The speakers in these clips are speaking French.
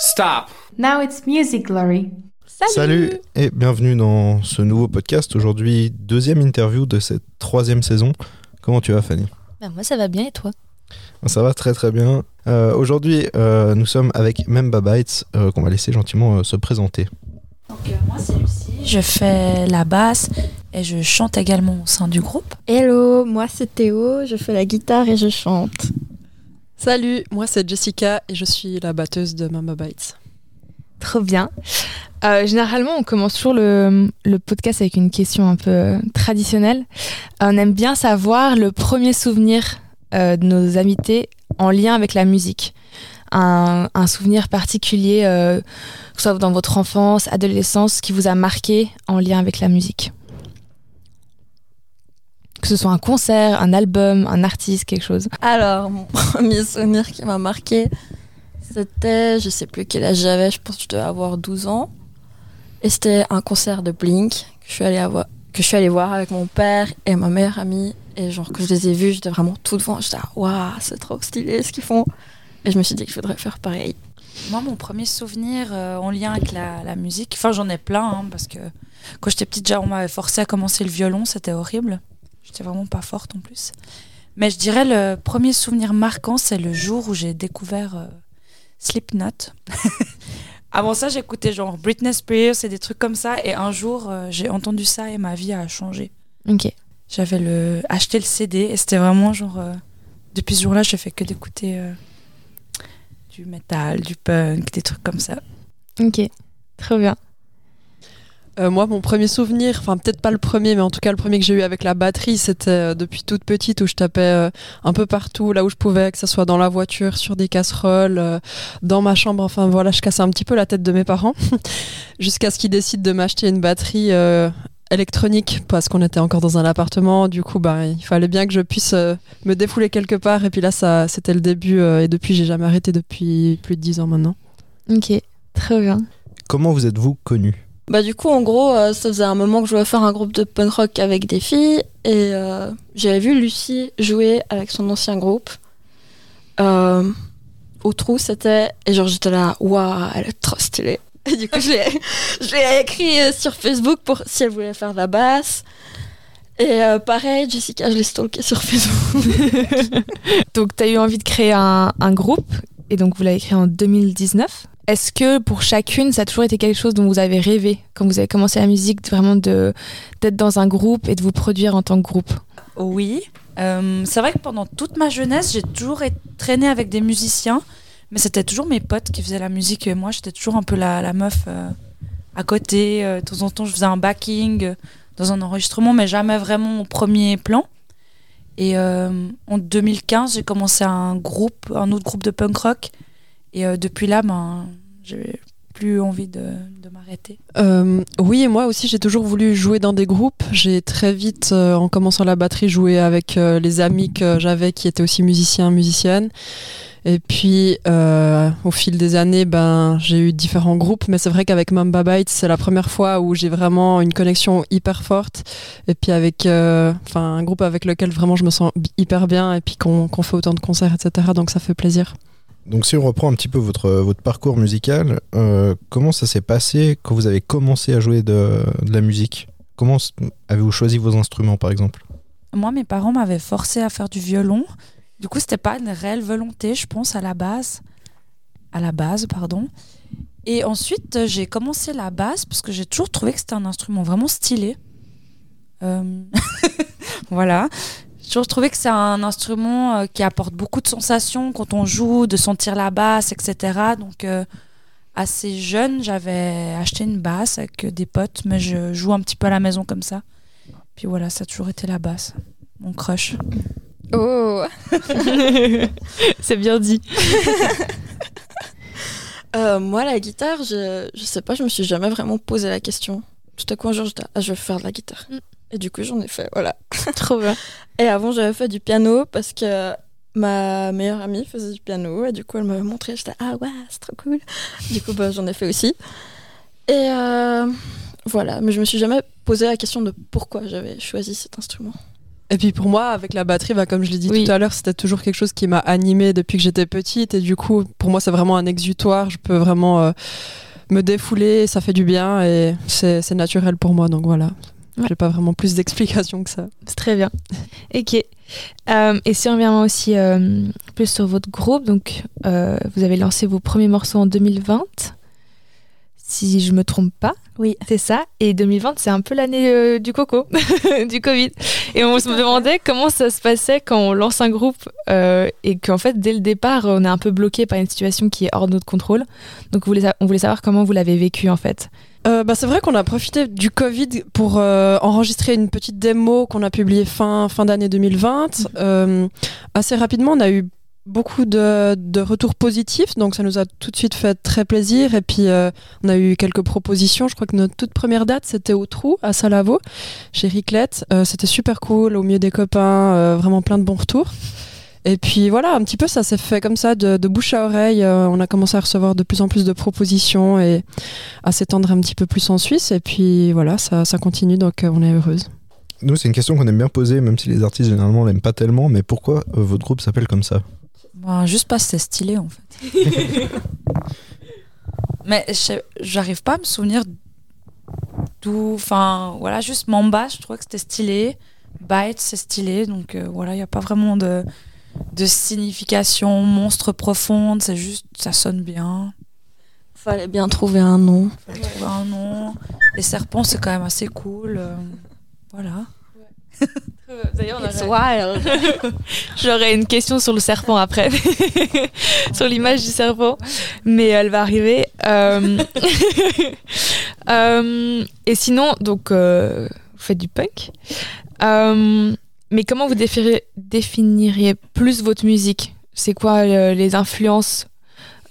Stop. Now it's music glory. Salut et bienvenue dans ce nouveau podcast. Aujourd'hui, deuxième interview de cette troisième saison. Comment tu vas Fanny? Ben, moi ça va bien et toi? Ça va très très bien. Euh, Aujourd'hui, euh, nous sommes avec Memba Bites euh, qu'on va laisser gentiment euh, se présenter. Donc moi c'est Lucie, je fais la basse et je chante également au sein du groupe. Hello, moi c'est Théo, je fais la guitare et je chante. Salut, moi c'est Jessica et je suis la batteuse de Mama Bites. Trop bien. Euh, généralement, on commence toujours le, le podcast avec une question un peu euh, traditionnelle. Euh, on aime bien savoir le premier souvenir euh, de nos invités en lien avec la musique. Un, souvenir particulier, euh, que ce soit dans votre enfance, adolescence, qui vous a marqué en lien avec la musique? Que ce soit un concert, un album, un artiste, quelque chose. Alors, mon premier souvenir qui m'a marqué, c'était, je sais plus quel âge j'avais, je pense que je devais avoir 12 ans. Et c'était un concert de Blink que je suis allée, avoir, que je suis allée voir avec mon père et ma meilleure amie. Et genre, que je les ai vus, j'étais vraiment tout devant. J'étais, ah, waouh, c'est trop stylé ce qu'ils font. Et je me suis dit que je voudrais faire pareil. Moi mon premier souvenir euh, en lien avec la, la musique, enfin j'en ai plein hein, parce que quand j'étais petite déjà on m'avait forcé à commencer le violon, c'était horrible. J'étais vraiment pas forte en plus. Mais je dirais le premier souvenir marquant c'est le jour où j'ai découvert euh, Slipknot. Avant ça, j'écoutais genre Britney Spears et des trucs comme ça. Et un jour, euh, j'ai entendu ça et ma vie a changé. Ok. J'avais le acheté le CD et c'était vraiment genre. euh, depuis ce jour-là, je fais que d'écouter du metal, du punk, des trucs comme ça. Ok. Très bien. Euh, moi, mon premier souvenir, enfin peut-être pas le premier, mais en tout cas le premier que j'ai eu avec la batterie, c'était euh, depuis toute petite où je tapais euh, un peu partout, là où je pouvais, que ce soit dans la voiture, sur des casseroles, euh, dans ma chambre. Enfin voilà, je cassais un petit peu la tête de mes parents jusqu'à ce qu'ils décident de m'acheter une batterie. Électronique parce qu'on était encore dans un appartement du coup bah il fallait bien que je puisse euh, me défouler quelque part et puis là ça c'était le début euh, et depuis j'ai jamais arrêté depuis plus de 10 ans maintenant Ok. Très bien. Comment vous êtes-vous connu Bah du coup, en gros, euh, ça faisait un moment que je voulais faire un groupe de punk rock avec des filles. Et euh, j'avais vu Lucie jouer avec son ancien groupe. Euh, au trou, c'était... Et genre, j'étais là, waouh, elle est trop stylée. Et du coup, je l'ai écrit euh, sur Facebook pour si elle voulait faire de la basse. Et euh, pareil, Jessica, je l'ai stalké sur Facebook. Donc, tu as eu envie de créer un, un groupe, et donc vous l'avez créé en 2019. Est-ce que pour chacune, ça a toujours été quelque chose dont vous avez rêvé quand vous avez commencé la musique, vraiment de d'être dans un groupe et de vous produire en tant que groupe? Oui. Euh, c'est vrai que pendant toute ma jeunesse, j'ai toujours été traîné avec des musiciens, mais c'était toujours mes potes qui faisaient la musique. Et moi, j'étais toujours un peu la, meuf euh, à côté. Euh, de temps en temps, je faisais un backing euh, dans un enregistrement, mais jamais vraiment au premier plan. Et en 2015, j'ai commencé un groupe, un autre groupe de punk rock. Et depuis là, ben, j'ai plus envie de, m'arrêter. Oui, et moi aussi, j'ai toujours voulu jouer dans des groupes. J'ai très vite, en commençant la batterie, joué avec les amis que j'avais qui étaient aussi musiciens, musiciennes. Et puis, euh, au fil des années, ben, j'ai eu différents groupes, mais c'est vrai qu'avec Mamba Bites, c'est la première fois où j'ai vraiment une connexion hyper forte. Et puis avec, euh, enfin, un groupe avec lequel vraiment je me sens hyper bien, et puis qu'on fait autant de concerts, etc. Donc ça fait plaisir. Donc si on reprend un petit peu votre, votre parcours musical, euh, comment ça s'est passé quand vous avez commencé à jouer de, de la musique? Comment avez-vous choisi vos instruments par exemple? Moi, mes parents m'avaient forcé à faire du violon. Du coup, c'était pas une réelle volonté, je pense, à la base. À la base, pardon. Et ensuite, euh, j'ai commencé la basse parce que j'ai toujours trouvé que c'était un instrument vraiment stylé. Euh, voilà. J'ai toujours trouvé que c'est un instrument euh, qui apporte beaucoup de sensations quand on joue, de sentir la basse, etc. Donc, assez jeune, j'avais acheté une basse avec des potes, mais je joue un petit peu à la maison comme ça. Puis voilà, ça a toujours été la basse, mon crush. Oh C'est bien dit. Euh, moi, la guitare, je, je sais pas, je me suis jamais vraiment posé la question. Tout à coup, un jour, j'étais, ah, je vais faire de la guitare. Mm. Et du coup, j'en ai fait, voilà. Trop bien. Et avant, j'avais fait du piano parce que ma meilleure amie faisait du piano. Et du coup, elle m'avait montré, j'étais, ah ouais, c'est trop cool. Du coup, bah, j'en ai fait aussi. Et euh, voilà, mais je me suis jamais posé la question de pourquoi j'avais choisi cet instrument. Et puis pour moi, avec la batterie, bah, comme je l'ai dit Oui. tout à l'heure, c'était toujours quelque chose qui m'a animée depuis que j'étais petite. Et du coup, pour moi, c'est vraiment un exutoire. Je peux vraiment euh, me défouler, ça fait du bien et c'est naturel pour moi. Donc voilà, Ouais. j'ai pas vraiment plus d'explications que ça. C'est très bien. Ok. Euh, et si on revient aussi euh, plus sur votre groupe, donc euh, vous avez lancé vos premiers morceaux en 2020, si je me trompe pas. Oui. C'est ça. Et 2020, c'est un peu l'année euh, du coco, du Covid. Et on se demandait comment ça se passait quand on lance un groupe euh, et qu'en fait, dès le départ, on est un peu bloqué par une situation qui est hors de notre contrôle. Donc, on voulait, sa- on voulait savoir comment vous l'avez vécu en fait. Euh, bah, c'est vrai qu'on a profité du Covid pour euh, enregistrer une petite démo qu'on a publiée fin, fin d'année 2020. Euh, assez rapidement, on a eu beaucoup de, retours positifs, donc ça nous a tout de suite fait très plaisir. Et puis, euh, on a eu quelques propositions. Je crois que notre toute première date, c'était au Trou, à Salavo, chez Riclette. Euh, c'était super cool, au milieu des copains, euh, vraiment plein de bons retours. Et puis voilà, un petit peu ça s'est fait comme ça, de, bouche à oreille. On a commencé à recevoir de plus en plus de propositions et à s'étendre un petit peu plus en Suisse. Et puis voilà, ça, continue, donc on est heureuse. Nous, c'est une question qu'on aime bien poser, même si les artistes généralement l'aiment pas tellement. Mais pourquoi votre groupe s'appelle comme ça? Ben, juste parce que c'est stylé en fait. Mais j'arrive pas à me souvenir d'où. Enfin, voilà, juste Mamba, je trouvais que c'était stylé. Byte, c'est stylé. Donc euh, voilà, il n'y a pas vraiment de, de signification monstre profonde. C'est juste, ça sonne bien. Fallait bien trouver un nom. Faut trouver un nom. Les serpents, c'est quand même assez cool. euh, voilà. D'ailleurs, It's wild. J'aurais une question sur le serpent après, sur l'image du serpent, mais elle va arriver. Euh, euh, et sinon, donc, euh, vous faites du punk. Euh, mais comment vous définiriez plus votre musique? C'est quoi euh, les influences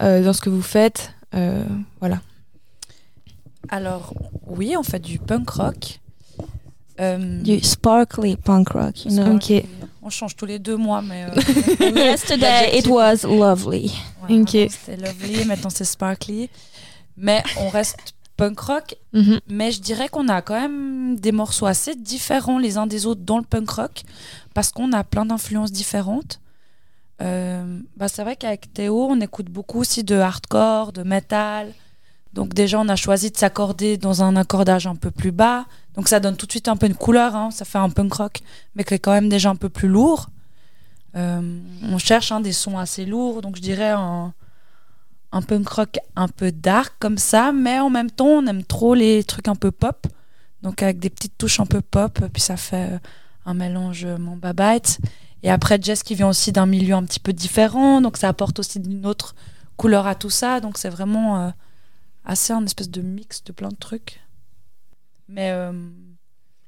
euh, dans ce que vous faites? Euh, Voilà. Alors, oui, on fait du punk rock. Euh, Du sparkly punk rock, you know. Ok. On change tous les deux mois, mais. euh, yesterday it was lovely. Ouais, Ok. C'était lovely, maintenant c'est sparkly. Mais on reste punk rock. Mhm. Mais je dirais qu'on a quand même des morceaux assez différents les uns des autres dans le punk rock. Parce qu'on a plein d'influences différentes. Euh, bah c'est vrai qu'avec Théo, on écoute beaucoup aussi de hardcore, de metal. Donc déjà, on a choisi de s'accorder dans un accordage un peu plus bas. Donc ça donne tout de suite un peu une couleur. hein. Ça fait un punk rock, mais qui est quand même déjà un peu plus lourd. Euh, on cherche hein, des sons assez lourds. Donc je dirais un, un punk rock un peu dark comme ça. Mais en même temps, on aime trop les trucs un peu pop. Donc avec des petites touches un peu pop. Puis ça fait euh, un mélange euh, Mamba Bites. Et après, Jess qui vient aussi d'un milieu un petit peu différent. Donc ça apporte aussi une autre couleur à tout ça. Donc c'est vraiment assez un espèce de mix de plein de trucs. Mais euh,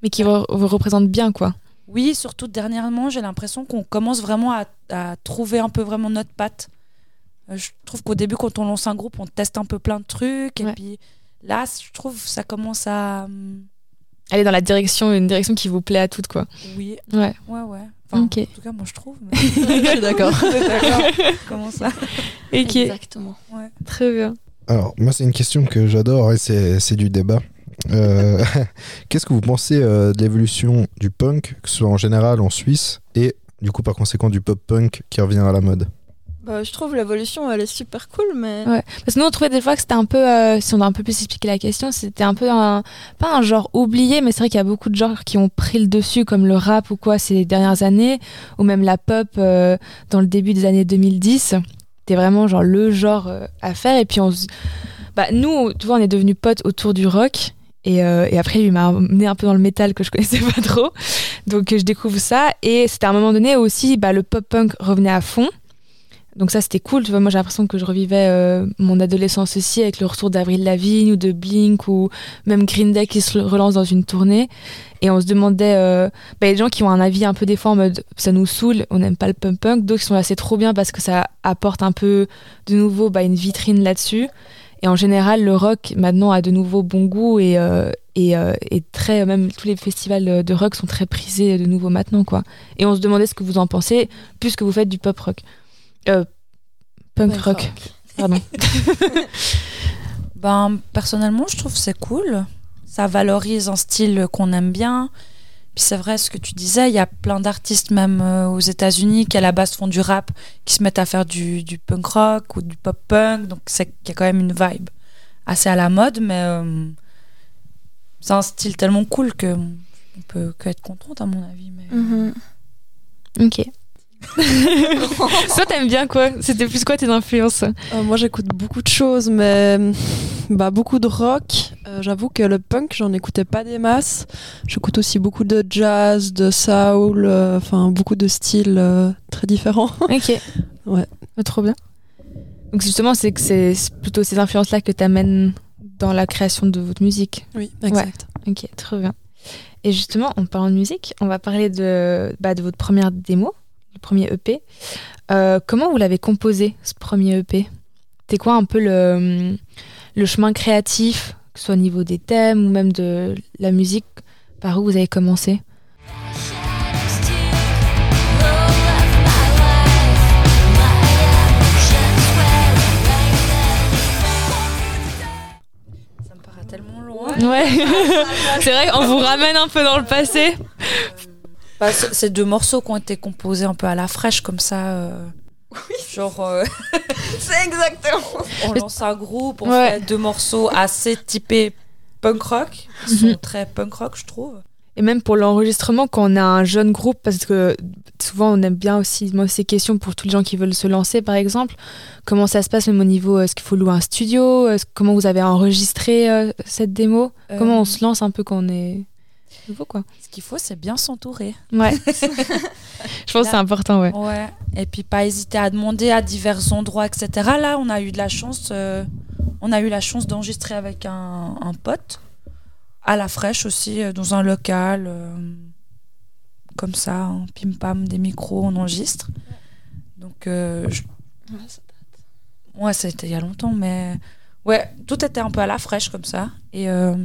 Mais qui re- vous représente bien, quoi. oui, surtout dernièrement, j'ai l'impression qu'on commence vraiment à, à trouver un peu vraiment notre patte. Euh, je trouve qu'au début, quand on lance un groupe, on teste un peu plein de trucs. Et Ouais. puis là, je trouve que ça commence à. hum, Aller dans la direction, une direction qui vous plaît à toutes, quoi. Oui, Ouais. ouais, ouais. Enfin, Ok. En tout cas, moi, je trouve. mais- Je suis d'accord. D'accord. Comment ça Ok, Exactement. très bien. Alors, moi, c'est une question que j'adore et c'est c'est du débat. Euh, Qu'est-ce que vous pensez euh, de l'évolution du punk, que ce soit en général en Suisse, et du coup, par conséquent, du pop-punk qui revient à la mode? Bah, je trouve l'évolution, elle est super cool, mais Ouais. Parce que nous, on trouvait des fois que c'était un peu, euh, si on a un peu plus expliqué la question, c'était un peu un, pas un genre oublié, mais c'est vrai qu'il y a beaucoup de genres qui ont pris le dessus, comme le rap ou quoi, ces dernières années, ou même la pop euh, dans le début des années 2010. C'était vraiment genre le genre euh, à faire. Et puis, on bah, nous, tu vois, on est devenus potes autour du rock. Et, euh, après, lui m'a amené un peu dans le métal que je connaissais pas trop. Donc, euh, je découvre ça. Et c'était à un moment donné aussi, bah, le pop-punk revenait à fond. Donc ça c'était cool, tu vois, moi j'ai l'impression que je revivais euh, mon adolescence aussi avec le retour d'Avril Lavigne ou de Blink ou même Green Day qui se relance dans une tournée. Et on se demandait, euh, bah, des gens qui ont un avis un peu des fois en mode ça nous saoule, on n'aime pas le punk punk, d'autres qui sont assez trop bien parce que ça apporte un peu de nouveau bah, une vitrine là-dessus. Et en général le rock maintenant a de nouveau bon goût et, euh, euh, très, même tous les festivals de rock sont très prisés de nouveau maintenant quoi. Et on se demandait ce que vous en pensez puisque vous faites du pop rock. Euh, punk Punk rock. Pardon. Ben, personnellement, je trouve que c'est cool. Ça valorise un style qu'on aime bien. Puis c'est vrai ce que tu disais, il y a plein d'artistes même euh, aux États-Unis qui à la base font du rap, qui se mettent à faire du, du punk rock ou du pop punk, donc c'est qu'il y a quand même une vibe assez à la mode, mais euh, c'est un style tellement cool que on peut que être contente à mon avis. Mais... Mhm. Ok. Toi, t'aimes bien quoi? C'était plus quoi tes influences? Euh, moi, j'écoute beaucoup de choses, mais bah, beaucoup de rock. Euh, J'avoue que le punk, j'en écoutais pas des masses. J'écoute aussi beaucoup de jazz, de soul, euh, enfin beaucoup de styles euh, très différents. Ok. Ouais. Ah, trop bien. Donc justement, c'est que c'est plutôt ces influences-là que t'amènes dans la création de votre musique. Oui, exact. Ok, très bien. Et justement, en parlant de musique, on va parler de, bah, de votre première démo, le premier EP. Euh, comment vous l'avez composé, ce premier EP C'était quoi un peu le, le chemin créatif, que ce soit au niveau des thèmes ou même de la musique Par où vous avez commencé? Ça me paraît tellement loin. Ouais, c'est vrai qu'on vous ramène un peu dans le passé. Bah, c'est deux morceaux qui ont été composés un peu à la fraîche comme ça. euh, Genre, euh, C'est exactement. on lance un groupe, on Ouais. fait deux morceaux assez typés punk rock, qui sont très punk rock, je trouve. Et même pour l'enregistrement, quand on a un jeune groupe, parce que souvent on aime bien aussi moi, ces questions pour tous les gens qui veulent se lancer, par exemple. Comment ça se passe même au niveau, est-ce qu'il faut louer un studio? Comment vous avez enregistré euh, cette démo? Euh, Comment on se lance un peu quand on est nouveau, quoi Ce qu'il faut, c'est bien s'entourer. Ouais. Je pense que c'est important, ouais. Ouais. Et puis pas hésiter à demander à divers endroits, etc. Là, on a eu de la chance. euh, on a eu la chance d'enregistrer avec un, un pote à la fraîche aussi, euh, dans un local. euh, comme ça, en pim pam, des micros, on enregistre. Donc, euh, je- ouais, c'était il y a longtemps, mais ouais, tout était un peu à la fraîche comme ça. Et euh,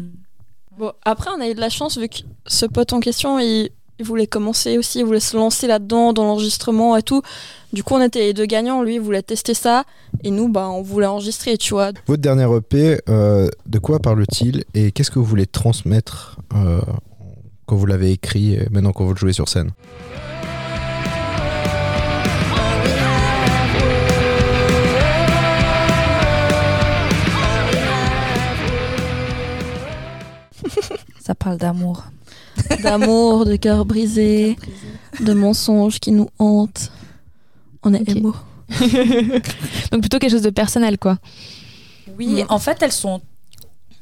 Bon, après, on a eu de la chance vu que ce pote en question, il, voulait commencer aussi, il voulait se lancer là-dedans, dans l'enregistrement et tout. Du coup, on était les deux gagnants. Lui, il voulait tester ça. Et nous, bah, on voulait enregistrer, tu vois. Votre dernier EP, euh, de quoi parle-t-il et qu'est-ce que vous voulez transmettre euh, quand vous l'avez écrit et maintenant quand vous le jouez sur scène? Ça parle d'amour. D'amour, de cœur brisé, de mensonges qui nous hantent. On est Ok. émo. Donc plutôt quelque chose de personnel, quoi. Oui, en fait, elles sont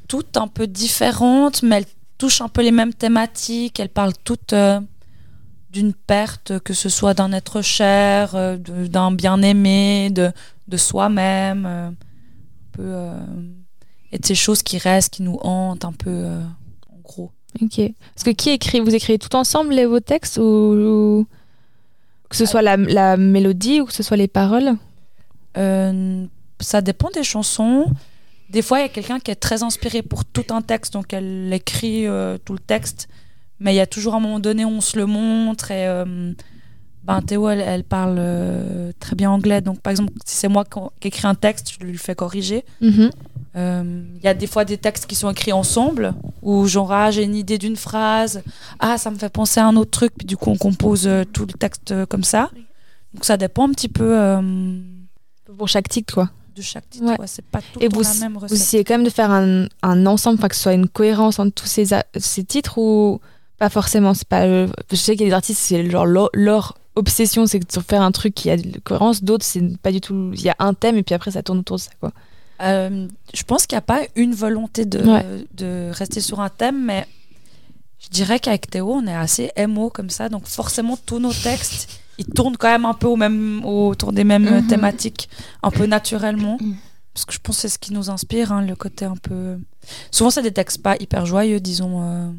toutes un peu différentes, mais elles touchent un peu les mêmes thématiques. Elles parlent toutes euh, d'une perte, que ce soit d'un être cher, euh, d'un bien-aimé, de, de soi-même, euh, un peu, euh, et de ces choses qui restent, qui nous hantent un peu, euh, gros. Ok. Parce que qui écrit Vous écrivez tout ensemble les, vos textes ou, ou- que ce soit la, la mélodie ou que ce soit les paroles? Euh, ça dépend des chansons. Des fois, il y a quelqu'un qui est très inspiré pour tout un texte, donc elle écrit euh, tout le texte. Mais il y a toujours un moment donné où on se le montre. Et euh, ben, Théo, elle, elle parle très bien anglais. Donc, par exemple, si c'est moi qui- écris un texte, je lui fais corriger. Mhm. Euh, Il y a des fois des textes qui sont écrits ensemble, où genre, ah, j'ai une idée d'une phrase, ah, ça me fait penser à un autre truc, puis du coup, on compose euh, tout le texte euh, comme ça. Donc, ça dépend un petit peu euh, Pour chaque titre, quoi. de chaque titre. Ouais. ouais, C'est pas tout Et vous, la même vous essayez quand même de faire un, un ensemble, que ce soit une cohérence entre tous ces, a- ces titres ou pas forcément c'est pas, euh, Je sais qu'il y a des artistes, c'est genre leur, leur obsession, c'est de faire un truc qui a de la cohérence. D'autres, c'est pas du tout. Il y a un thème et puis après ça tourne autour de ça, quoi. Euh, je pense qu'il n'y a pas une volonté de, Ouais. de rester sur un thème, mais je dirais qu'avec Théo, on est assez émo comme ça, donc forcément tous nos textes, ils tournent quand même un peu au même, autour des mêmes Mhm. thématiques, un peu naturellement. Mhm. Parce que je pense que c'est ce qui nous inspire, hein, le côté un peu... Souvent, c'est des textes pas hyper joyeux, disons. euh.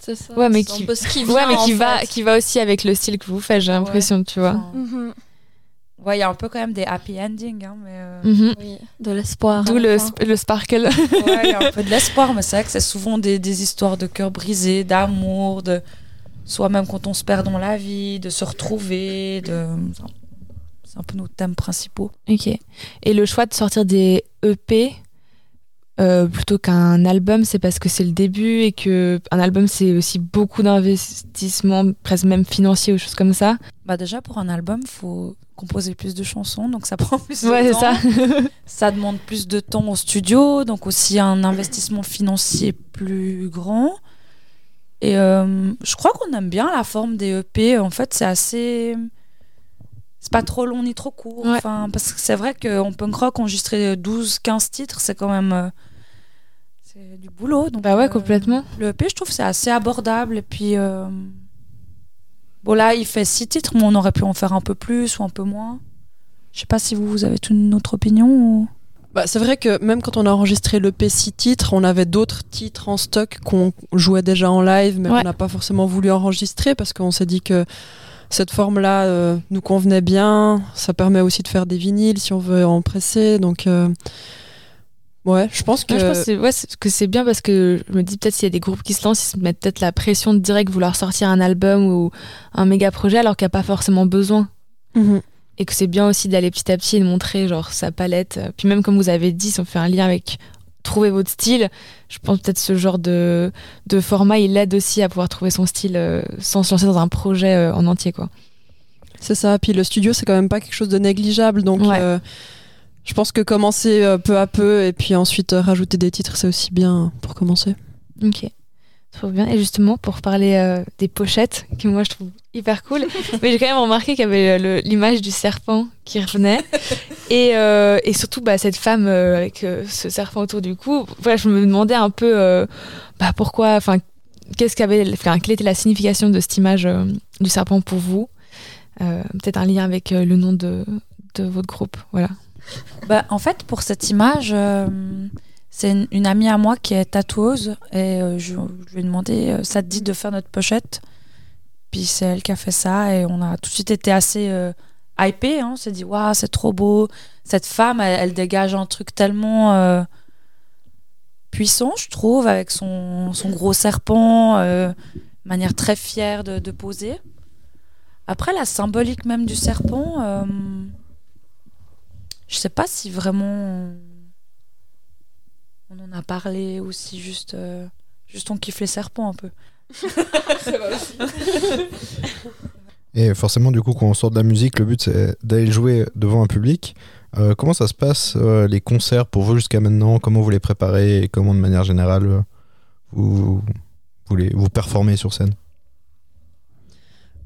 C'est ça. Ouais, mais qui- qui Ouais, vient, mais qui va, fait. qui va aussi avec le style que vous faites, j'ai Ouais. l'impression, tu vois. Mhm. Ouais, il y a un peu quand même des happy endings, hein, mais... euh, Mhm. Oui, de l'espoir. D'où le, sp- le sparkle. Ouais, il y a un peu de l'espoir, mais c'est vrai que c'est souvent des, des histoires de cœur brisé, d'amour, de soit même quand on se perd dans la vie, de se retrouver, de c'est un peu nos thèmes principaux. Ok. Et le choix de sortir des EP, euh, plutôt qu'un album, c'est parce que c'est le début et que un album c'est aussi beaucoup d'investissement, presque même financier ou choses comme ça. Bah déjà pour un album, faut composer plus de chansons, donc ça prend plus de Ouais, temps. ça. Ça demande plus de temps au studio, donc aussi un investissement financier plus grand. Et euh, je crois qu'on aime bien la forme des EP. En fait, c'est assez. C'est pas trop long ni trop court. Ouais. Enfin, parce que c'est vrai qu'en punk rock, enregistrer 12-15 titres, c'est quand même. euh, c'est du boulot. Donc, bah ouais, euh, complètement. Le EP, je trouve, c'est assez abordable. Et puis. euh, Bon, là, il fait 6 titres, mais on aurait pu en faire un peu plus ou un peu moins. Je sais pas si vous, vous avez une autre opinion ou... Bah, c'est vrai que même quand on a enregistré le P6 titres, on avait d'autres titres en stock qu'on jouait déjà en live, mais Ouais. on n'a pas forcément voulu enregistrer parce qu'on s'est dit que cette forme-là euh, nous convenait bien. Ça permet aussi de faire des vinyles si on veut en presser. Donc, euh, ouais, je pense que. Je pense ouais, que c'est bien parce que je me dis peut-être s'il y a des groupes qui se lancent, ils se mettent peut-être la pression de direct vouloir sortir un album ou un méga projet alors qu'il n'y a pas forcément besoin. Mhm. Et que c'est bien aussi d'aller petit à petit et de montrer genre sa palette. Puis même comme vous avez dit, si on fait un lien avec trouver votre style, je pense peut-être ce genre de, de format, il aide aussi à pouvoir trouver son style euh, sans se lancer dans un projet euh, en entier. quoi. C'est ça. Puis le studio, c'est quand même pas quelque chose de négligeable. Donc, Ouais. euh, je pense que commencer peu à peu et puis ensuite rajouter des titres, c'est aussi bien pour commencer. Ok. Trop bien. Et justement, pour parler euh, des pochettes, que moi je trouve hyper cool, mais j'ai quand même remarqué qu'il y avait le- l'image du serpent qui revenait. et, euh, et surtout, bah, cette femme euh, avec euh, ce serpent autour du cou. Voilà, je me demandais un peu euh, bah, pourquoi, enfin, qu'est-ce qu'avait, enfin, quelle était la signification de cette image euh, du serpent pour vous? Euh, Peut-être un lien avec euh, le nom de, de votre groupe. Voilà. Bah, en fait, pour cette image, euh, c'est une, amie à moi qui est tatoueuse et euh, je, lui ai demandé euh, ça te dit de faire notre pochette? Puis c'est elle qui a fait ça et on a tout de suite été assez euh, hypé. Hein. On s'est dit waouh, c'est trop beau. Cette femme, elle, dégage un truc tellement euh, puissant, je trouve, avec son, gros serpent, manière très fière de, de poser. Après, la symbolique même du serpent. je sais pas si vraiment on en a parlé ou si juste, euh, juste on kiffe les serpents un peu. Et forcément, du coup, quand on sort de la musique, le but c'est d'aller jouer devant un public. Euh, comment ça se passe, euh, les concerts pour vous jusqu'à maintenant? Comment vous les préparez et comment, de manière générale, vous, vous, les, vous performez sur scène?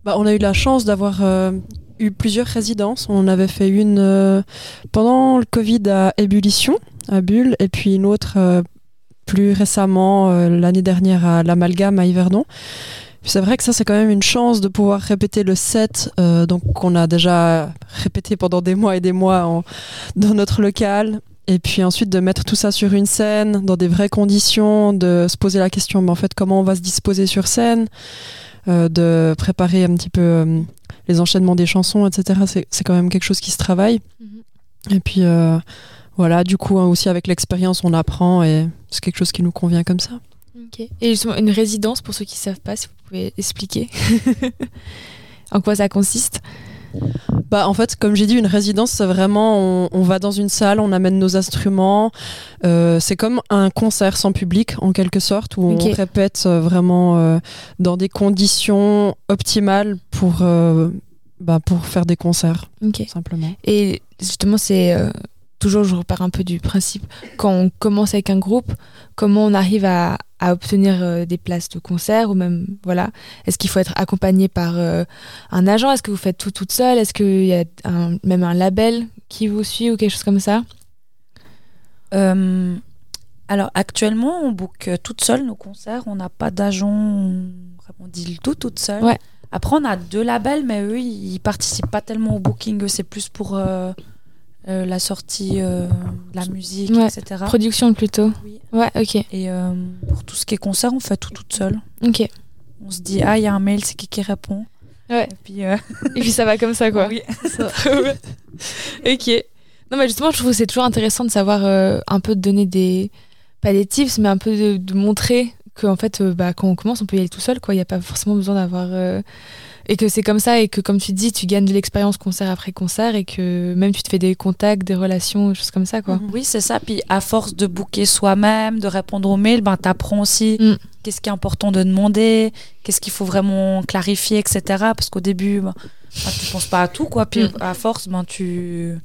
Bah, on a eu la chance d'avoir euh, eu plusieurs résidences. On en avait fait une euh, pendant le Covid à Ébullition, à Bulle, et puis une autre euh, plus récemment, euh, l'année dernière, à l'Amalgame, à Yverdon. C'est vrai que ça, c'est quand même une chance de pouvoir répéter le set, euh, donc qu'on a déjà répété pendant des mois et des mois en- dans notre local. Et puis ensuite de mettre tout ça sur une scène, dans des vraies conditions, de se poser la question, mais en fait, comment on va se disposer sur scène euh, de préparer un petit peu euh, les enchaînements des chansons, etc. C'est, quand même quelque chose qui se travaille. Et puis voilà, du coup, hein, aussi avec l'expérience, on apprend et c'est quelque chose qui nous convient comme ça. Et justement, une résidence, pour ceux qui ne savent pas, si vous pouvez expliquer en quoi ça consiste? Bah, en fait, comme j'ai dit, une résidence, c'est vraiment, on, on va dans une salle, on amène nos instruments. Euh, c'est comme un concert sans public, en quelque sorte, où on répète euh, vraiment euh, dans des conditions optimales pour, bah, pour faire des concerts, simplement. Et justement, c'est toujours, je repars un peu du principe, quand on commence avec un groupe, comment on arrive à, à obtenir euh, des places de concert ou même, voilà. Est-ce qu'il faut être accompagné par euh, un agent? Est-ce que vous faites tout toute seule? Est-ce qu'il y a un- même un label qui vous suit ou quelque chose comme ça? Euh, alors actuellement, on book toute seule nos concerts. On n'a pas d'agent. On, on dit le tout toute seule. Ouais. Après, on a deux labels, mais eux, ils participent pas tellement au booking. C'est plus pour euh, euh, la sortie euh, la musique, Ouais. etc. Production plutôt Oui. Ouais, ok. Et euh, pour tout ce qui est concert, on fait tout toute seule. Ok. On se dit, ah, il y a un mail, c'est qui qui répond. Ouais. Et puis, Et puis ça va comme ça, quoi. oui. ok. Non, mais justement, je trouve que c'est toujours intéressant de savoir un peu de donner des. Pas des tips, mais un peu de, de montrer qu'en fait, bah, quand on commence, on peut y aller tout seul, quoi. Il n'y a pas forcément besoin d'avoir Et que c'est comme ça et que, comme tu dis, tu gagnes de l'expérience concert après concert et que même tu te fais des contacts, des relations, des choses comme ça, quoi. Oui, c'est ça. Puis à force de booker soi-même, de répondre aux mails, ben, tu apprends aussi Mm. qu'est-ce qui est important de demander, qu'est-ce qu'il faut vraiment clarifier, etc. Parce qu'au début, ben, ben, tu penses pas à tout, quoi. Puis Mm. à force, ben, tu...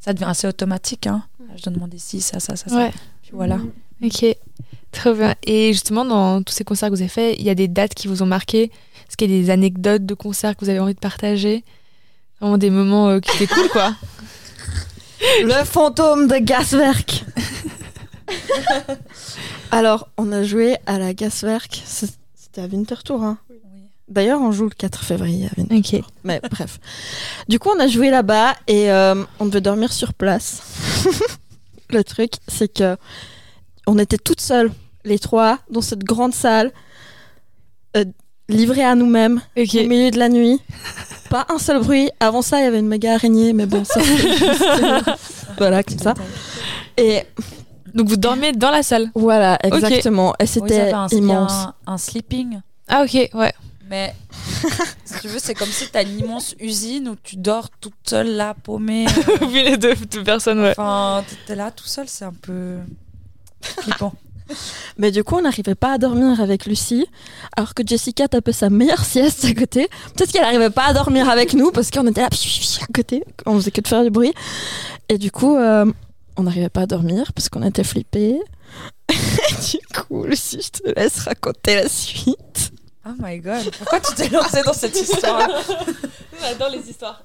ça devient assez automatique. Hein. Je dois demander ci, ça, ça, ça. ça. Ouais. Puis voilà. Ok, très bien. Et justement, dans tous ces concerts que vous avez faits, il y a des dates qui vous ont marqué? Est-ce qu'il y a des anecdotes de concerts que vous avez envie de partager? Vraiment des moments euh, qui étaient cool, quoi. Le fantôme de Gaswerk. Alors, on a joué à la Gaswerk. C'était à Winterthur. Hein. D'ailleurs, on joue le 4 février à Winterthur. Ok. Mais bref. Du coup, on a joué là-bas et euh, on devait dormir sur place. le truc, c'est que on était toutes seules, les trois, dans cette grande salle, euh, livrées à nous-mêmes, au milieu de la nuit. Pas un seul bruit. Avant ça, il y avait une méga araignée, mais bon, ça euh, Voilà, comme ça. Et Donc vous dormez dans la salle voilà, exactement. Et c'était immense. un- un sleeping. Ah, ok, ouais. Mais si tu veux, c'est comme si tu as une immense usine où tu dors toute seule là, paumée. Les deux, deux personnes, ouais. Enfin, t'es là tout seul, c'est un peu flippant. Mais du coup, on n'arrivait pas à dormir avec Lucie, alors que Jessica tapait sa meilleure sieste à côté. Peut-être qu'elle n'arrivait pas à dormir avec nous parce qu'on était là à côté, on faisait que de faire du bruit. Et du coup, euh, on n'arrivait pas à dormir parce qu'on était flippés. du coup, Lucie, je te laisse raconter la suite. Oh my god, pourquoi tu t'es lancée dans cette histoire? J'adore les histoires.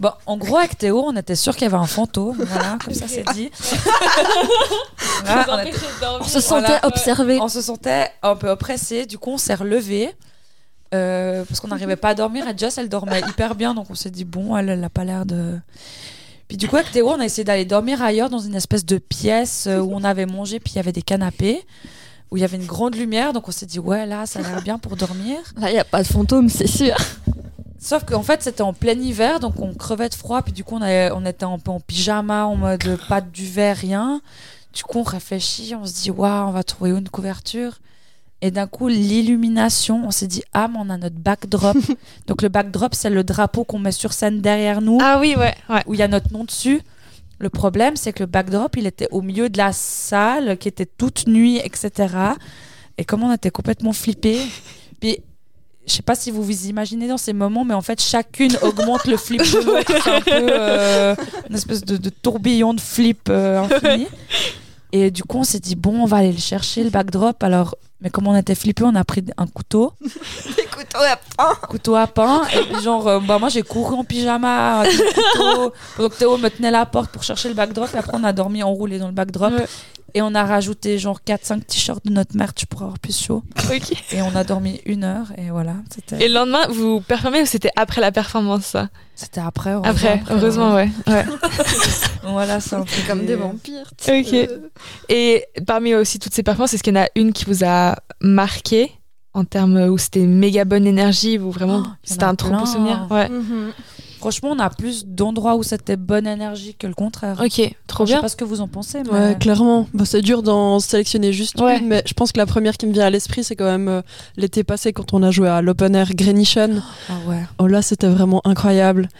Bon, en gros, avec Théo, on était sûr qu'il y avait un fantôme. Voilà, comme ça c'est dit. Voilà, on, était- On se sentait Voilà. observé. on se sentait un peu oppressé. Du coup, on s'est relevé. euh, parce qu'on n'arrivait pas à dormir. Et Joss, elle dormait hyper bien. Donc, on s'est dit, bon, elle, elle a pas l'air de. Puis, du coup, avec Théo, on a essayé d'aller dormir ailleurs dans une espèce de pièce euh, où on avait mangé. Puis, il y avait des canapés. Où il y avait une grande lumière. Donc, on s'est dit, ouais, là, ça a l'air bien pour dormir. Là, il n'y a pas de fantôme, c'est sûr. Sauf qu'en fait, c'était en plein hiver, donc on crevait de froid, puis du coup, on, avait- on était un peu en pyjama, en mode pas de duvet, rien. Du coup, on réfléchit, on se dit, waouh, on va trouver où une couverture? Et d'un coup, l'illumination, on s'est dit, ah, mais on a notre backdrop. donc, le backdrop, c'est le drapeau qu'on met sur scène derrière nous, Ah oui, ouais, ouais. où il y a notre nom dessus. Le problème, c'est que le backdrop, il était au milieu de la salle, qui était toute nuit, etc. Et comme on était complètement flippés, puis je sais pas si vous vous imaginez dans ces moments, mais en fait, chacune augmente le flip de l'autre. C'est un peu euh, une espèce de, de tourbillon de flip euh, infini. Et du coup, on s'est dit, bon, on va aller le chercher, le backdrop. Alors, mais comme on était flippés, on a pris un couteau, Écoute, ouais, couteau à pain. Et puis, genre, euh, bah, moi, j'ai couru en pyjama avec le couteau. Donc, Théo me tenait la porte pour chercher le backdrop. Et après, on a dormi enroulé dans le backdrop. Ouais. Et on a rajouté, genre, 4-5 t-shirts de notre merch pour avoir plus chaud. Et on a dormi une heure. Et voilà. Et le lendemain, vous performez ou c'était après la performance, ça? C'était après. Après, heureusement, ouais. ouais. Voilà, c'est un peu comme des vampires. Ok. Et parmi aussi toutes ces performances, est-ce qu'il y en a une qui vous a marqué en termes où c'était méga bonne énergie, où vraiment Oh, c'était a un trop beau plein. souvenir? Ouais. Mhm. Franchement, on a plus d'endroits où c'était bonne énergie que le contraire. Ok, trop Je sais bien. pas ce que vous en pensez, mais. Ouais, clairement. Bah, c'est dur d'en sélectionner juste Ouais. une, mais je pense que la première qui me vient à l'esprit, c'est quand même euh, l'été passé quand on a joué à l'Open Air Greenishan. Ah ouais. Oh là, c'était vraiment incroyable.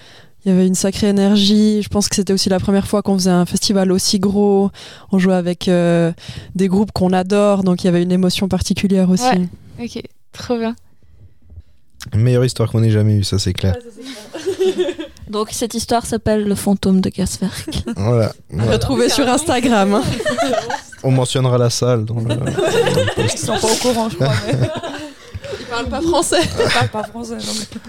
Il y avait une sacrée énergie. Je pense que c'était aussi la première fois qu'on faisait un festival aussi gros. On jouait avec euh, des groupes qu'on adore, donc il y avait une émotion particulière aussi. Ouais. Ok, trop bien. Meilleure histoire qu'on ait jamais eue, ça c'est clair. Donc cette histoire s'appelle Le fantôme de Gaswerk. Voilà. Voilà. Retrouvé sur Instagram. hein. On mentionnera la salle dans le, dans le post. Ils sont pas au courant, je crois. Mais... Ils parlent pas français. Ils parlent pas français. non, mais-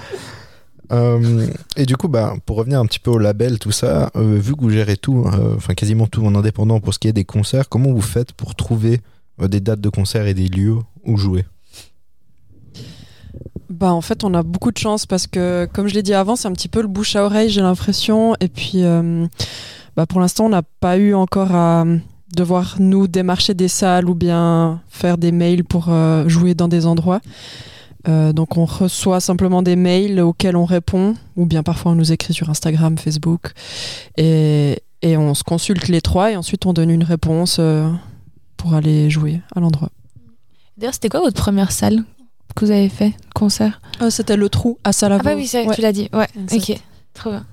Euh, et du coup, bah, pour revenir un petit peu au label, tout ça, euh, vu que vous gérez tout, euh, enfin quasiment tout en indépendant pour ce qui est des concerts, comment vous faites pour trouver euh, des dates de concerts et des lieux où jouer? Bah en fait on a beaucoup de chance parce que comme je l'ai dit avant c'est un petit peu le bouche à oreille j'ai l'impression et puis euh, bah, pour l'instant on n'a pas eu encore à devoir nous démarcher des salles ou bien faire des mails pour euh, jouer dans des endroits. Euh, donc on reçoit simplement des mails auxquels on répond ou bien parfois on nous écrit sur Instagram, Facebook et, et on se consulte les trois et ensuite on donne une réponse pour aller jouer à l'endroit. D'ailleurs, c'était quoi votre première salle? Que vous avez fait, le concert Euh, C'était le trou à Salavo. Ah bah oui, Ouais. tu l'as dit. Ouais, Exact. ok. Trop bien.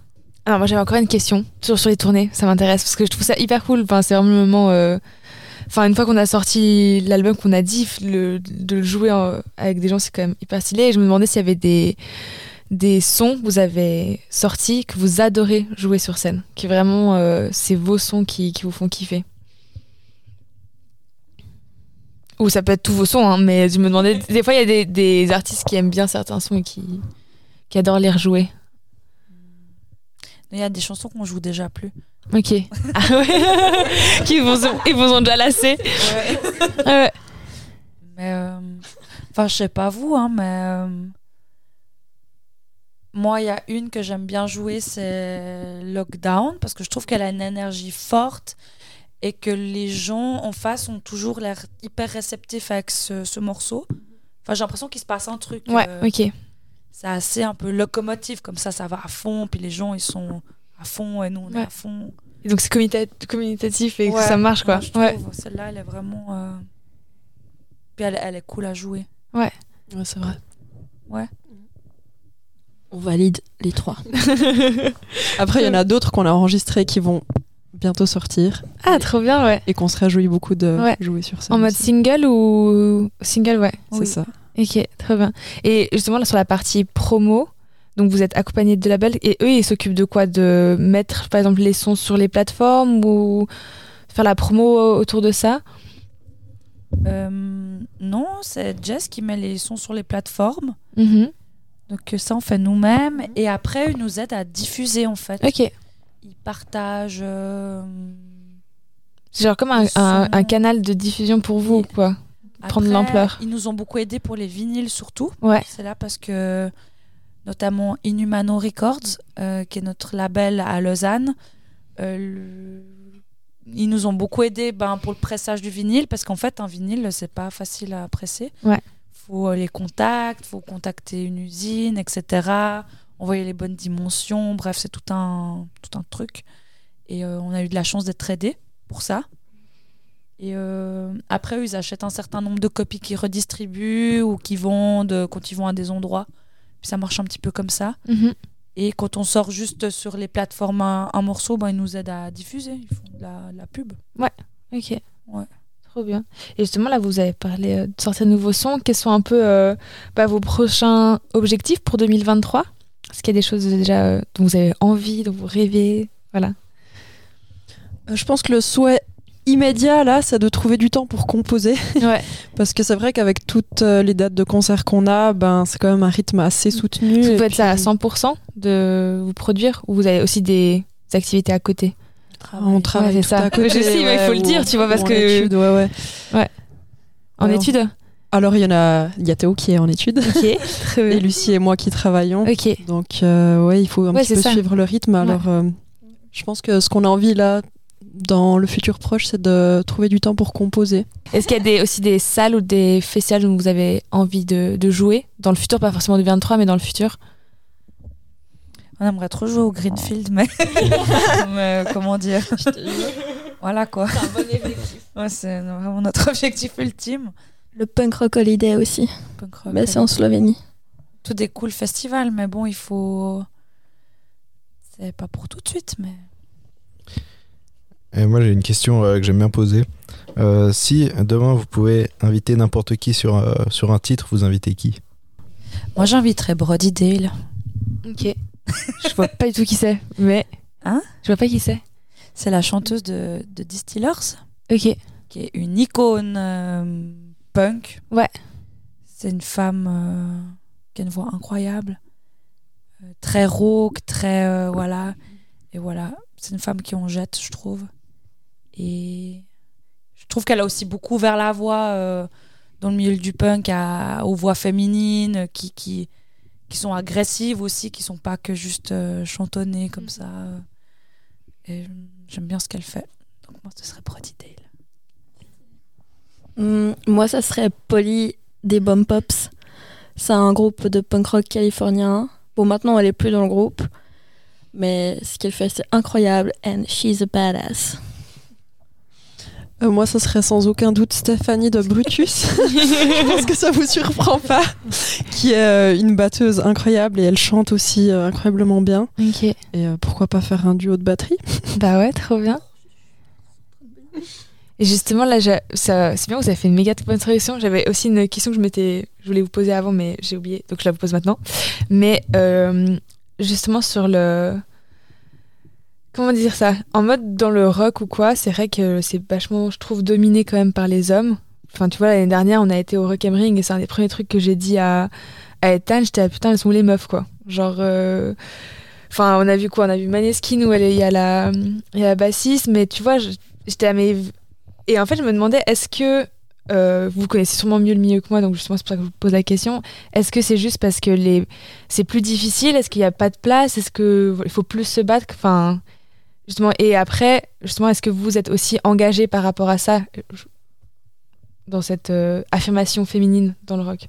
Alors moi j'avais encore une question sur, sur les tournées, ça m'intéresse parce que je trouve ça hyper cool. Enfin, c'est vraiment le moment. euh, Enfin, une fois qu'on a sorti l'album, qu'on a dit, le, de le jouer en- avec des gens, c'est quand même hyper stylé. Et je me demandais s'il y avait des, des sons que vous avez sortis que vous adorez jouer sur scène, qui vraiment, euh, c'est vos sons qui, qui vous font kiffer. Ou ça peut être tous vos sons, hein, mais je me demandais. Des fois, il y a des, des artistes qui aiment bien certains sons et qui, qui adorent les rejouer. Il y a des chansons qu'on joue déjà plus. Ok. Ah ouais Qui vous ont, ils vous ont déjà lassé. Ah ouais. Mais euh, enfin, je sais pas vous, hein, mais euh, moi, il y a une que j'aime bien jouer, c'est Lockdown, parce que je trouve qu'elle a une énergie forte et que les gens en face ont toujours l'air hyper réceptifs avec ce, ce morceau. Enfin, j'ai l'impression qu'il se passe un truc. Ouais, euh, ok. c'est assez un peu locomotive, comme ça, ça va à fond, puis les gens, ils sont à fond et nous, on est Ouais. à fond. Et donc c'est communicatif et que Ouais, ça marche quoi. je Ouais. Celle-là, elle est vraiment. euh, Puis elle, elle est cool à jouer. Ouais, c'est vrai. On valide les trois. Après, il y en a d'autres qu'on a enregistrés qui vont bientôt sortir Ah, trop bien, ouais. et qu'on se réjouit beaucoup de Ouais. jouer sur scène. En mode single ou single, ouais. C'est Oui. ça. Ok, très bien. Et justement, là, sur la partie promo, donc vous êtes accompagné de labels et eux, ils s'occupent de quoi? De mettre, par exemple, les sons sur les plateformes ou faire la promo autour de ça? Euh, non, c'est Jess qui met les sons sur les plateformes. Mhm. Donc ça, on fait nous-mêmes. Et après, ils nous aident à diffuser, en fait. Ok. Ils partagent... euh, C'est genre comme un, canal de diffusion pour vous, quoi. Prendre de Après, l'ampleur. Ils nous ont beaucoup aidés pour les vinyles, surtout. Ouais. C'est là parce que, notamment Inhumano Records, euh, qui est notre label à Lausanne, euh, le- ils nous ont beaucoup aidés ben, pour le pressage du vinyle, parce qu'en fait, un vinyle, c'est pas facile à presser. Ouais. faut les contacts, faut contacter une usine, etc. Envoyer les bonnes dimensions, bref, c'est tout un, tout un truc. Et euh, on a eu de la chance d'être aidés pour ça. Et euh, après, eux, ils achètent un certain nombre de copies qu'ils redistribuent ou qu'ils vendent quand ils vont à des endroits. Puis ça marche un petit peu comme ça. Mhm. Et quand on sort juste sur les plateformes un, un morceau, ben, ils nous aident à diffuser. Ils font de la, de la pub. Ok. Ouais. Trop bien. Et justement, là, vous avez parlé euh, de sortir de nouveaux sons. Quels sont un peu euh, bah, vos prochains objectifs pour 2023 Est-ce qu'il y a des choses déjà euh, dont vous avez envie, dont vous rêvez? Voilà. Euh, Je pense que le souhait immédiat, là, c'est de trouver du temps pour composer. Ouais. Parce que c'est vrai qu'avec toutes euh, les dates de concert qu'on a, ben, c'est quand même un rythme assez soutenu. Vous et faites ça à puis, 100% de vous produire ou vous avez aussi des activités à côté? On travaille Ouais, tout ça. à côté. Je sais, mais il faut le dire, tu vois, parce que- études, ouais, ouais. En Ouais, on- études? Alors, il y en a, il y a Théo qui est en études. Et. Lucie et moi qui travaillons. Donc, euh, ouais, il faut un Ouais, petit c'est peu ça. suivre le rythme. Alors, euh, je pense que ce qu'on a envie là, dans le futur proche, c'est de trouver du temps pour composer. Est-ce qu'il y a des, aussi des salles ou des festivals où vous avez envie de, de jouer? Dans le futur, pas forcément du 23, mais dans le futur On aimerait trop jouer au Greenfield, mais, mais comment dire? Voilà quoi. Ouais, c'est vraiment notre objectif ultime. Le punk rock holiday aussi. Punk rock, Bah, c'est en Slovénie. tout des cool festivals, mais bon, il faut. C'est pas pour tout de suite, mais. Et moi, j'ai une question euh, que j'aime bien poser. Euh, si demain vous pouvez inviter n'importe qui sur, euh, sur un titre, vous invitez qui? Moi, j'inviterais Brody Dale. Ok. Je vois pas du tout qui c'est, mais. Hein? Je vois pas qui c'est. C'est la chanteuse de, de Distillers, Ok. qui est une icône euh, punk. Ouais. C'est une femme euh, qui a une voix incroyable, euh, très rauque, très euh, voilà. Et voilà, c'est une femme qui en jette, je trouve. Et je trouve qu'elle a aussi beaucoup ouvert la voix dans le milieu du punk à- aux voix féminines qui, qui, qui sont agressives aussi, qui sont pas que juste chantonnées comme ça. Et j'aime bien ce qu'elle fait. Donc moi, ce serait Brody Dale. Hum, moi, ça serait Polly des Bomb Pops. C'est un groupe de punk rock californien. Bon, maintenant, elle est plus dans le groupe. Mais ce qu'elle fait, c'est incroyable. And she's a badass. Euh, moi, ça serait sans aucun doute Stéphanie de Brutus. je pense que ça vous surprend pas. Qui est euh, une batteuse incroyable et elle chante aussi euh, incroyablement bien. Et pourquoi pas faire un duo de batterie? Bah ouais, trop bien. Et justement, là, c'est bien, vous avez fait une méga bonne transition. J'avais aussi une question que je je voulais vous poser avant, mais j'ai oublié, donc je la vous pose maintenant. Mais euh, justement sur le, comment dire ça, en mode dans le rock ou quoi, c'est vrai que c'est vachement, je trouve, dominé quand même par les hommes. Enfin, tu vois, l'année dernière, on a été au Rock Ring et c'est un des premiers trucs que j'ai dit à, à Ethan. J'étais, ah, putain, elles sont où les meufs, quoi? Genre, euh, enfin, on a vu quoi? On a vu Maneskin où il y a la, il y a la bassiste, mais tu vois, j'étais à mes. Et en fait, je me demandais, est-ce que. euh, vous connaissez sûrement mieux le milieu que moi, donc justement, c'est pour ça que je vous pose la question. Est-ce que c'est juste parce que les... c'est plus difficile? Est-ce qu'il n'y a pas de place? Est-ce qu'il faut plus se battre? Enfin, justement. Et après, justement, est-ce que vous êtes aussi engagé par rapport à ça dans cette euh, affirmation féminine dans le rock?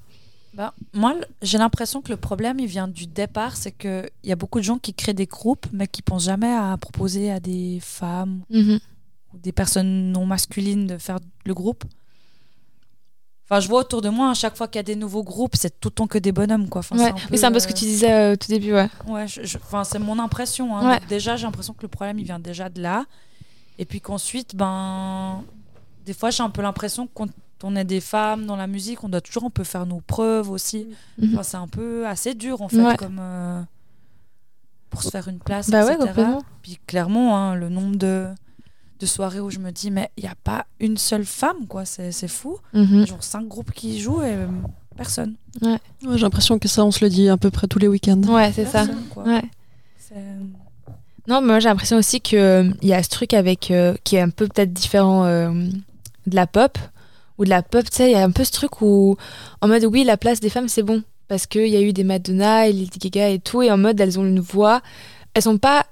Bah, moi, j'ai l'impression que le problème, il vient du départ. C'est qu'il y a beaucoup de gens qui créent des groupes, mais qui pensent jamais à proposer à des femmes ou des personnes non masculines de faire le groupe. Enfin, je vois autour de moi, à chaque fois qu'il y a des nouveaux groupes, c'est tout le temps que des bonhommes, quoi. Enfin, Ouais, peu, mais c'est un peu ce que euh, tu disais euh, au tout début, ouais. Ouais, je- je- enfin, c'est mon impression. hein. Ouais. Déjà, j'ai l'impression que le problème, il vient déjà de là. Et puis qu'ensuite, ben, des fois, j'ai un peu l'impression que quand on est des femmes dans la musique, on doit toujours un peu faire nos preuves aussi. Mhm. Enfin, c'est un peu assez dur, en fait, Ouais. comme euh, pour se faire une place, Bah ouais, etc. complètement. Puis clairement, hein, le nombre de, de soirées où je me dis, mais il n'y a pas une seule femme, quoi. C'est c'est fou. Mhm. Genre cinq groupes qui jouent et euh, personne. Ouais, J'ai l'impression que ça, on se le dit à peu près tous les week-ends. Ouais, c'est ça. Quoi. Ouais. C'est- Non, mais moi j'ai l'impression aussi qu'il il y a ce truc avec euh, qui est un peu peut-être différent euh, de la pop ou de la pop, tu sais, il y a un peu ce truc où en mode oui, la place des femmes c'est bon parce qu'il y a eu des Madonna et Lady Gaga et tout et en mode elles ont une voix, elles sont pas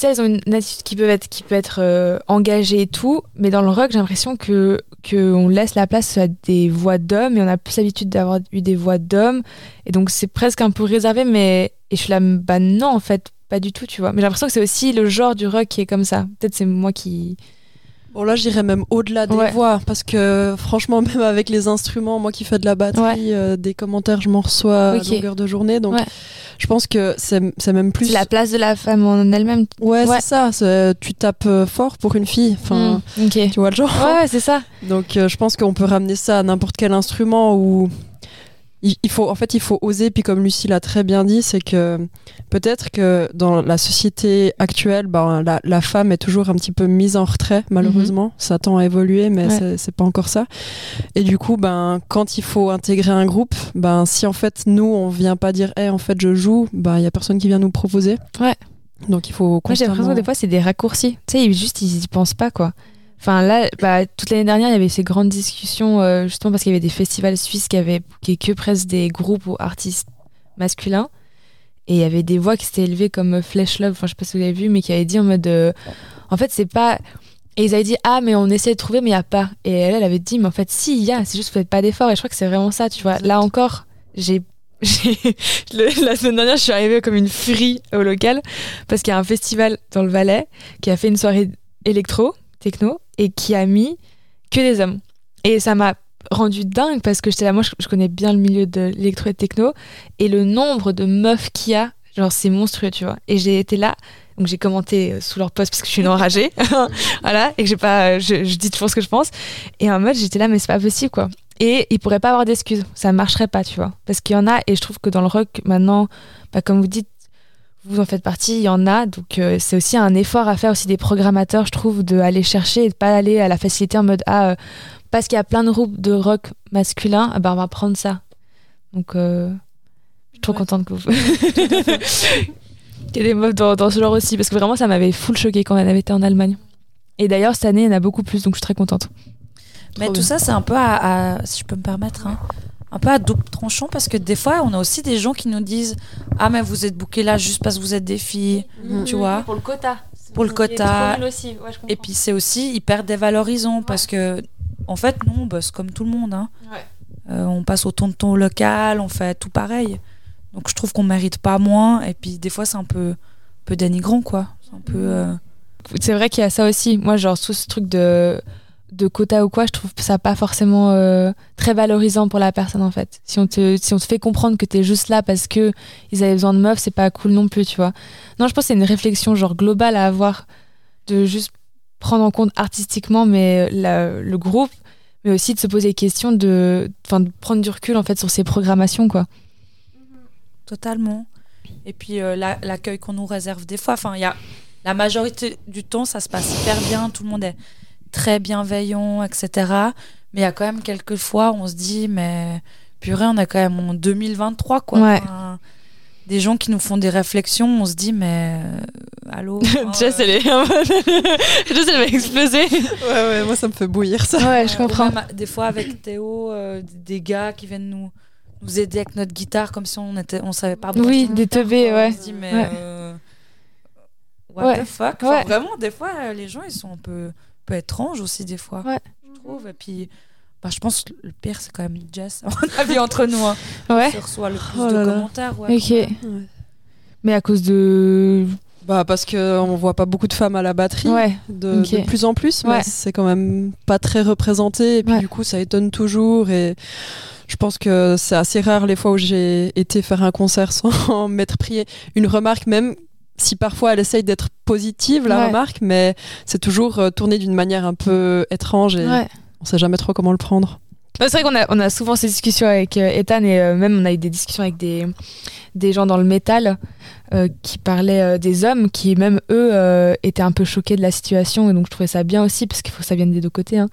sais, elles ont une attitude qui peut être euh, engagée et tout, mais dans le rock, j'ai l'impression que que on laisse la place à des voix d'hommes et on a plus l'habitude d'avoir eu des voix d'hommes. Et donc c'est presque un peu réservé mais et je suis là bah non en fait pas du tout tu vois. Mais j'ai l'impression que c'est aussi le genre du rock qui est comme ça. Peut-être c'est moi qui Bon, là, j'irais même au-delà des Ouais. voix, parce que franchement, même avec les instruments, moi qui fais de la batterie, euh, des commentaires, je m'en reçois à longueur de journée. Donc, Ouais. je pense que c'est même plus. c'est la place de la femme en elle-même Ouais, Ouais. c'est ça. Tu tapes euh, fort pour une fille. Enfin, Mm, ok tu vois le genre. ouais ouais, c'est ça Donc, euh, je pense qu'on peut ramener ça à n'importe quel instrument où il, faut, en fait, il faut oser. Puis, comme Lucie l'a très bien dit, c'est que peut-être que dans la société actuelle, ben, la, la femme est toujours un petit peu mise en retrait, malheureusement. Ça tend à évoluer, mais Mhm. Ouais. c'est- pas encore ça. Et du coup, ben, quand il faut intégrer un groupe, ben, si en fait, nous, on vient pas dire, hey, en fait, je joue, ben, il y a personne qui vient nous proposer. Ouais. Donc, il faut moi j'ai constamment... l'impression des fois c'est des raccourcis tu sais ils- juste ils y pensent pas quoi enfin là bah, toute l'année dernière il y avait ces grandes discussions euh, justement parce qu'il y avait des festivals suisses qui avaient qui que presque des groupes ou artistes masculins. Et il y avait des voix qui s'étaient élevées comme euh, Flesh Love enfin je sais pas si vous avez vu mais qui avaient dit en mode euh, en fait c'est pas et ils avaient dit ah mais on essaie de trouver mais il y a pas. Et elle elle avait dit mais en fait si il y a c'est juste que vous faites pas d'efforts. Et je crois que c'est vraiment ça tu vois. Là encore j'ai la semaine dernière je suis arrivée comme une furie au local parce qu'il y a un festival dans le Valais qui a fait une soirée électro techno et qui a mis que des hommes. Et ça m'a rendu dingue parce que j'étais là. Moi je, connais bien le milieu de l'électro et techno et le nombre de meufs qu'il y a genre c'est monstrueux tu vois. Et j'ai été là. Donc j'ai commenté euh, sous leur post parce que je suis une enragée. Voilà. Et que j'ai pas euh, je, dis toujours ce que je pense. Et en mode j'étais là mais c'est pas possible quoi. Et il pourrait pas avoir d'excuses. Ça marcherait pas tu vois. Parce qu'il y en a et je trouve que dans le rock maintenant bah, comme vous dites vous en faites partie, il y en a, donc euh, c'est aussi un effort à faire aussi des programmateurs, je trouve, de aller chercher et de pas aller à la facilité en mode ah euh, parce qu'il y a plein de groupes de rock masculin, ah ben on va prendre ça. Donc euh, je suis trop Ouais. contente que vous qu'il y ait des meufs dans, dans ce genre aussi, parce que vraiment ça m'avait full choqué quand on avait été en Allemagne. Et d'ailleurs cette année il y en a beaucoup plus, donc je suis très contente. Mais Trop tout bien. ça, c'est un peu à, à- si je peux me permettre, hein, un peu à double tranchant parce que des fois, on a aussi des gens qui nous disent Ah, mais vous êtes bouqués là juste parce que vous êtes des filles, tu vois. Pour le quota. Pour le quota. aussi, ouais, je comprends. Et puis, c'est aussi hyper dévalorisant parce que, en fait, nous, on bosse comme tout le monde. hein. Ouais. Euh, on passe autant de temps au local, on fait tout pareil. Donc, je trouve qu'on mérite pas moins. Et puis, des fois, c'est un peu, peu dénigrant, quoi. C'est un peu. euh, c'est vrai qu'il y a ça aussi. Moi, genre, tout ce truc de de quota ou quoi, je trouve ça pas forcément euh, très valorisant pour la personne en fait. Si on te, si on te fait comprendre que t'es juste là parce que ils avaient besoin de meufs, c'est pas cool non plus, tu vois. Non, je pense que c'est une réflexion genre globale à avoir de juste prendre en compte artistiquement mais la- le groupe, mais aussi de se poser des questions de, de prendre du recul en fait sur ses programmations quoi. Totalement. Et puis euh, la- l'accueil qu'on nous réserve des fois, enfin, il y a la majorité du temps, ça se passe hyper bien, tout le monde est très bienveillant, etc. Mais il y a quand même quelques fois où on se dit, mais purée, on est quand même en 2023, quoi. Ouais. Enfin, des gens qui nous font des réflexions, on se dit, mais euh, allô Jess, euh, elle est Jess, elle va exploser. Ouais, ouais, moi ça me fait bouillir ça. Ouais, je comprends. même, des fois avec Théo, euh, des gars qui viennent nous nous aider avec notre guitare comme si on était on savait pas Oui, des teubés, ouais. On se dit mais Ouais. euh, what Ouais. the fuck? Enfin, Ouais. vraiment des fois euh, les gens ils sont un peu peu étranges aussi des fois Ouais. je trouve et puis bah, je pense que le pire c'est quand même Jess à mon avis entre nous hein, Ouais. qui reçoit le plus Oh de là commentaires ouais, Ok. Mais à cause de. Bah parce que on voit pas beaucoup de femmes à la batterie. Ouais. De, plus en plus, mais Ouais. c'est quand même pas très représenté. Et puis Ouais. du coup, ça étonne toujours. Et je pense que c'est assez rare les fois où j'ai été faire un concert sans m'être pris une remarque, même si parfois elle essaye d'être positive, la Ouais. remarque, mais c'est toujours euh, tourné d'une manière un peu étrange et Ouais. on sait jamais trop comment le prendre. Bah, c'est vrai qu'on a, on a souvent ces discussions avec euh, Ethan et euh, même on a eu des discussions avec des, des gens dans le métal euh, qui parlaient euh, des hommes qui, même eux, euh, étaient un peu choqués de la situation. Et donc je trouvais ça bien aussi parce qu'il faut que ça vienne des deux côtés. hein.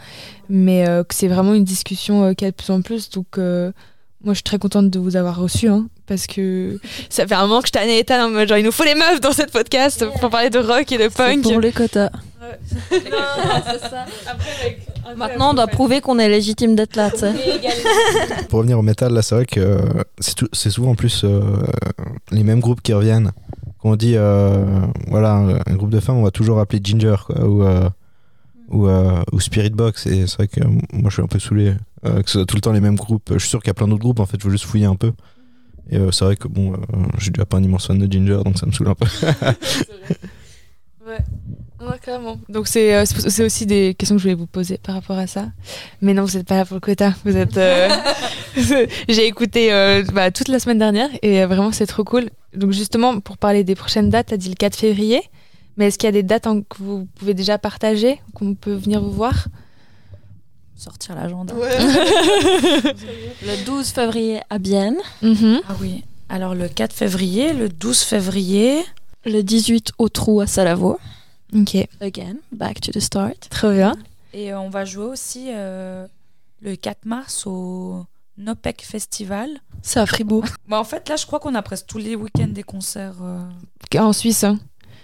Mais euh, que c'est vraiment une discussion euh, qu'il y a de plus en plus. Donc euh, moi je suis très contente de vous avoir reçu hein, parce que ça fait un moment que je tannais Ethan en mode genre il nous faut les meufs dans cette podcast pour parler de rock et de punk. Pour les quotas. Maintenant, on doit prouver qu'on est légitime d'être là. Pour revenir au métal, là, c'est vrai que euh, c'est souvent en plus euh, les mêmes groupes qui reviennent. Quand on dit, euh, voilà, un, un groupe de femmes, on va toujours appeler Ginger, quoi, ou, euh, ou, euh, ou Spirit Box. Et c'est vrai que moi, je suis un peu saoulé euh, que ce soit tout le temps les mêmes groupes. Je suis sûr qu'il y a plein d'autres groupes, en fait, je veux juste fouiller un peu. Et euh, c'est vrai que, bon, euh, je suis déjà pas un immense fan de Ginger, donc ça me saoule un peu. Ouais. Ouais, clairement. Donc c'est euh, c'est aussi des questions que je voulais vous poser par rapport à ça. Mais non, vous n'êtes pas là pour le quota. Vous êtes. euh, J'ai écouté bah, toute la semaine dernière et vraiment c'est trop cool. Donc justement pour parler des prochaines dates, t'as dit le 4 février. Mais est-ce qu'il y a des dates que vous pouvez déjà partager, qu'on peut venir vous voir? Sortir l'agenda Le 12 février à Bienne. Mhm. ah oui alors le 4 février le 12 février Le 18 au Trou à Salavo. Ok, Again, back to the start. trop bien. Et euh, on va jouer aussi euh, le 4 mars au Nopec Festival. C'est à Fribourg. Bah, en fait, là, je crois qu'on a presque tous les week-ends des concerts. euh, En Suisse. hein.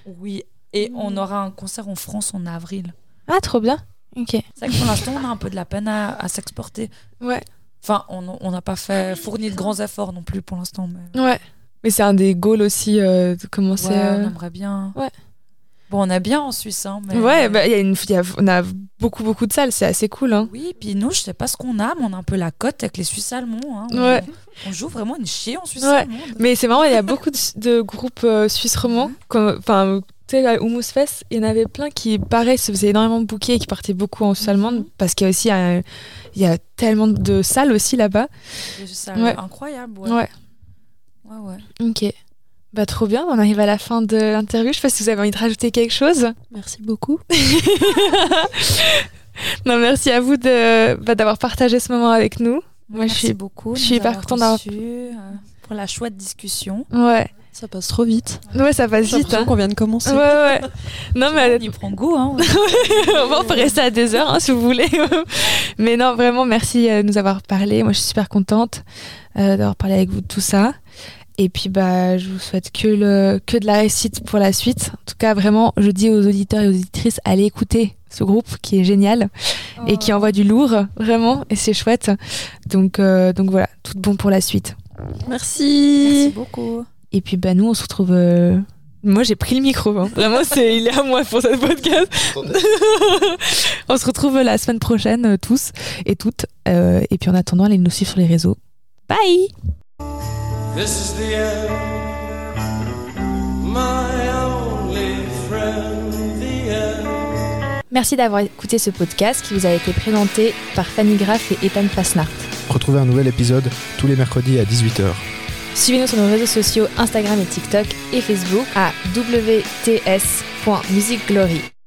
Oui. Et on aura un concert en France en avril. Ah, trop bien. Ok. C'est vrai que pour l'instant, on a un peu de la peine à, à s'exporter. Ouais. Enfin, on on n'a pas fait fourni de grands efforts non plus pour l'instant. Mais Ouais. Mais c'est un des goals aussi euh, de commencer. ouais, on euh, aimerait bien. Ouais. Bon, on est bien en Suisse. Hein, mais... Ouais, bah, y a une, y a- on a beaucoup, beaucoup de salles, c'est assez cool. Hein. Oui, puis nous, je sais pas ce qu'on a, mais on a un peu la cote avec les Suisses allemands. hein. On- Ouais. On joue vraiment une chier en Suisse Ouais. allemande. Mais c'est marrant, il y a beaucoup de, de groupes euh, suisses romans. Comme- Enfin, tu sais, à Humus Fest, il y en avait plein qui, pareil, se faisaient énormément booker et qui partaient beaucoup en Suisse allemande parce qu'il y a aussi un- il y a tellement de salles aussi là-bas. Des salles Ouais. incroyables. Ouais. Ouais. Ouais, ouais. Ok. Bah trop bien, on arrive à la fin de l'interview. Je sais pas si vous avez envie de rajouter quelque chose. Merci beaucoup. Non, merci à vous de bah, d'avoir partagé ce moment avec nous. Moi, je Merci suis- beaucoup. je suis hyper contente euh, pour la chouette discussion. Ouais. Ça passe trop vite. Ouais, ça passe vite. Hein. qu'on vient de commencer. Ouais, ouais. Non, mais On y prend goût. Hein. on peut rester à des heures hein, si vous voulez. Mais non, vraiment, merci euh, de nous avoir parlé. Moi, je suis super contente euh, d'avoir parlé avec vous de tout ça. Et puis, bah, je vous souhaite que, le, que de la réussite pour la suite. En tout cas, vraiment, je dis aux auditeurs et aux auditrices, allez écouter ce groupe qui est génial et qui envoie du lourd, vraiment, et c'est chouette. Donc, euh, donc voilà, tout bon pour la suite. Merci. Merci beaucoup. Et puis, bah, nous, on se retrouve. Euh, moi, j'ai pris le micro. Hein. Vraiment, c'est il est à moi pour cette podcast. on se retrouve la semaine prochaine, euh, tous et toutes. Euh, et puis, en attendant, allez nous suivre sur les réseaux. Bye! My only friend, the end. Merci d'avoir écouté ce podcast qui vous a été présenté par Fanny Graff et Ethan Fasnart. Retrouvez un nouvel épisode tous les mercredis à 18h. Suivez-nous sur nos réseaux sociaux Instagram et TikTok et Facebook à wts.musicglory.